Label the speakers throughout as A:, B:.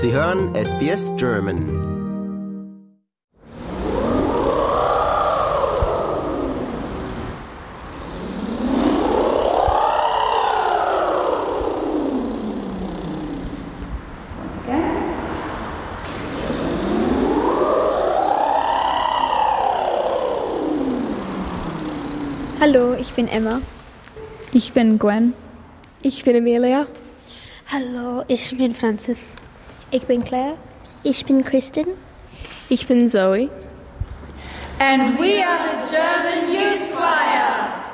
A: Sie hören SBS German.
B: Hallo, ich bin Emma.
C: Ich bin Gwen.
D: Ich bin Emilia.
E: Hallo, ich bin Francis.
F: Ich bin Claire.
G: Ich bin Kristin.
H: Ich bin Zoe.
I: And we are the German Youth Choir.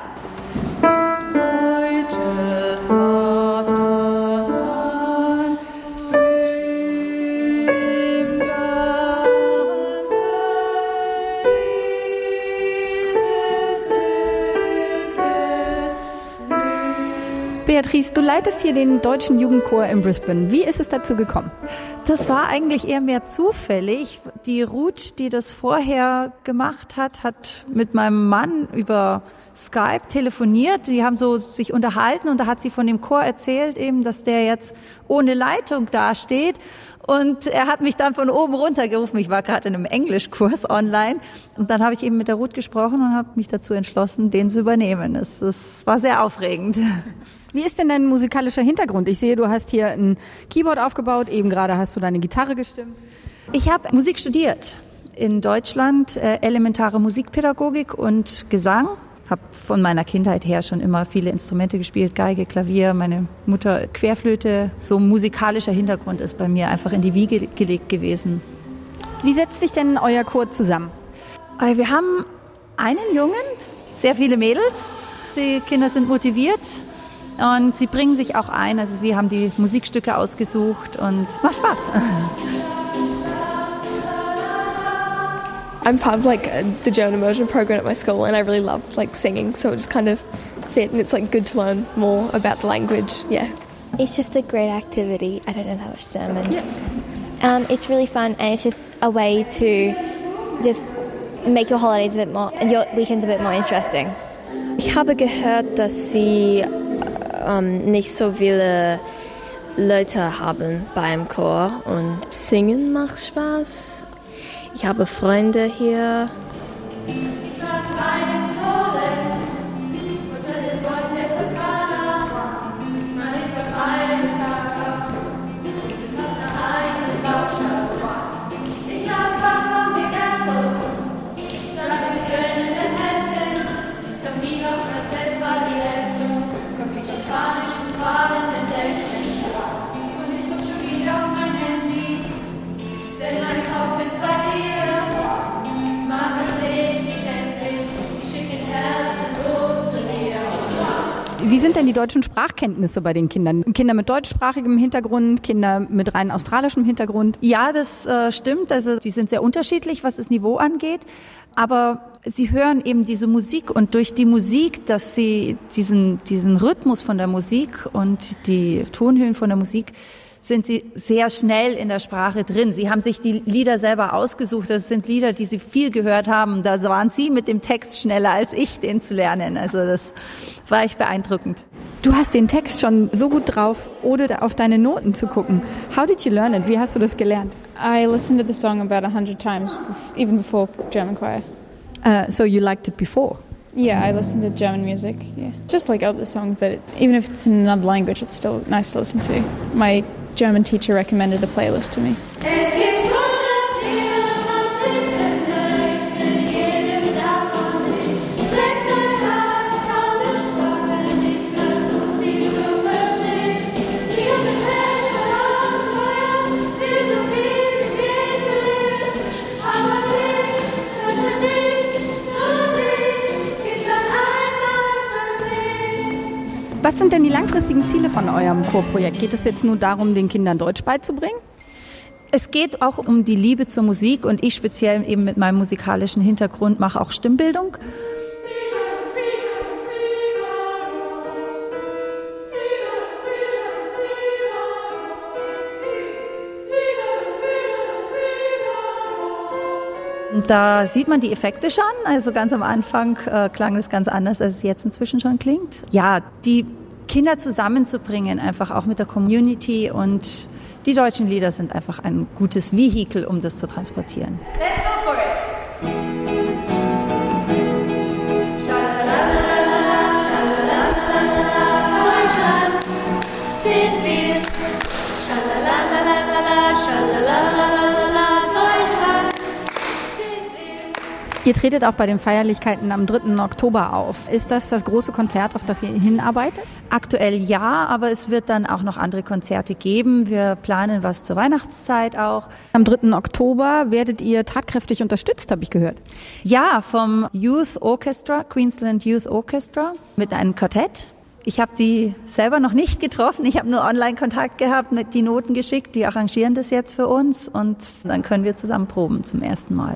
C: Beatrice, du leitest hier den deutschen Jugendchor in Brisbane. Wie ist es dazu gekommen?
J: Das war eigentlich eher mehr zufällig. Die Ruth, die das vorher gemacht hat, hat mit meinem Mann über Skype telefoniert. Die haben so sich unterhalten und da hat sie von dem Chor erzählt, eben, dass der jetzt ohne Leitung dasteht. Und er hat mich dann von oben runter gerufen. Ich war gerade in einem Englischkurs online. Und dann habe ich eben mit der Ruth gesprochen und habe mich dazu entschlossen, den zu übernehmen. Es, es war sehr aufregend.
C: Wie ist denn dein musikalischer Hintergrund? Ich sehe, du hast hier ein Keyboard aufgebaut, eben gerade hast du deine Gitarre gestimmt.
J: Ich habe Musik studiert in Deutschland, äh, elementare Musikpädagogik und Gesang. Habe von meiner Kindheit her schon immer viele Instrumente gespielt, Geige, Klavier, meine Mutter Querflöte. So ein musikalischer Hintergrund ist bei mir einfach in die Wiege gelegt gewesen.
C: Wie setzt sich denn euer Chor zusammen?
J: Äh, wir haben einen Jungen, sehr viele Mädels. Die Kinder sind motiviert, und sie bringen sich auch ein, also sie haben die Musikstücke ausgesucht und es macht Spaß.
D: I'm part of like the German immersion program at my school and I really love like singing so it just kind of fit and it's like good to learn more about the language. Yeah.
F: It's just a great activity. I don't know that much German. Yeah. Um, it's really fun and it's just a way to just make your holidays a bit more and your weekends a bit more interesting.
H: Ich habe gehört, dass sie ähm, nicht so viele Leute haben beim Chor und singen macht Spaß. Ich habe Freunde hier.
C: Wie sind denn die deutschen Sprachkenntnisse bei den Kindern? Kinder mit deutschsprachigem Hintergrund, Kinder mit rein australischem Hintergrund?
J: Ja, das äh, stimmt. Also die sind sehr unterschiedlich, was das Niveau angeht. Aber sie hören eben diese Musik und durch die Musik, dass sie diesen, diesen Rhythmus von der Musik und die Tonhöhen von der Musik sind sie sehr schnell in der Sprache drin. Sie haben sich die Lieder selber ausgesucht. Das sind Lieder, die sie viel gehört haben. Da waren sie mit dem Text schneller als ich, den zu lernen. Also das war echt beeindruckend.
C: Du hast den Text schon so gut drauf, ohne auf deine Noten zu gucken. How did you learn it? Wie hast du das gelernt?
K: I listened to the song about a hundred times, even before German choir.
C: Uh, so you liked it before?
K: Yeah, I listen to German music. Yeah, just like out the song, but even if it's in another language, it's still nice to listen to. My German teacher recommended a playlist to me.
C: Was sind denn die langfristigen Ziele von eurem Chorprojekt? Geht es jetzt nur darum, den Kindern Deutsch beizubringen?
J: Es geht auch um die Liebe zur Musik und ich speziell eben mit meinem musikalischen Hintergrund mache auch Stimmbildung. Da sieht man die Effekte schon. Also ganz am Anfang äh, klang es ganz anders, als es jetzt inzwischen schon klingt. Ja, die Kinder zusammenzubringen, einfach auch mit der Community und die deutschen Lieder sind einfach ein gutes Vehikel, um das zu transportieren.
I: Let's go for it!
C: Ihr tretet auch bei den Feierlichkeiten am 3. Oktober auf. Ist das das große Konzert, auf das ihr hinarbeitet?
J: Aktuell ja, aber es wird dann auch noch andere Konzerte geben. Wir planen was zur Weihnachtszeit auch.
C: Am 3. Oktober werdet ihr tatkräftig unterstützt, habe ich gehört.
J: Ja, vom Youth Orchestra, Queensland Youth Orchestra, mit einem Quartett. Ich habe die selber noch nicht getroffen. Ich habe nur Online-Kontakt gehabt, die Noten geschickt. Die arrangieren das jetzt für uns und dann können wir zusammen proben zum ersten Mal.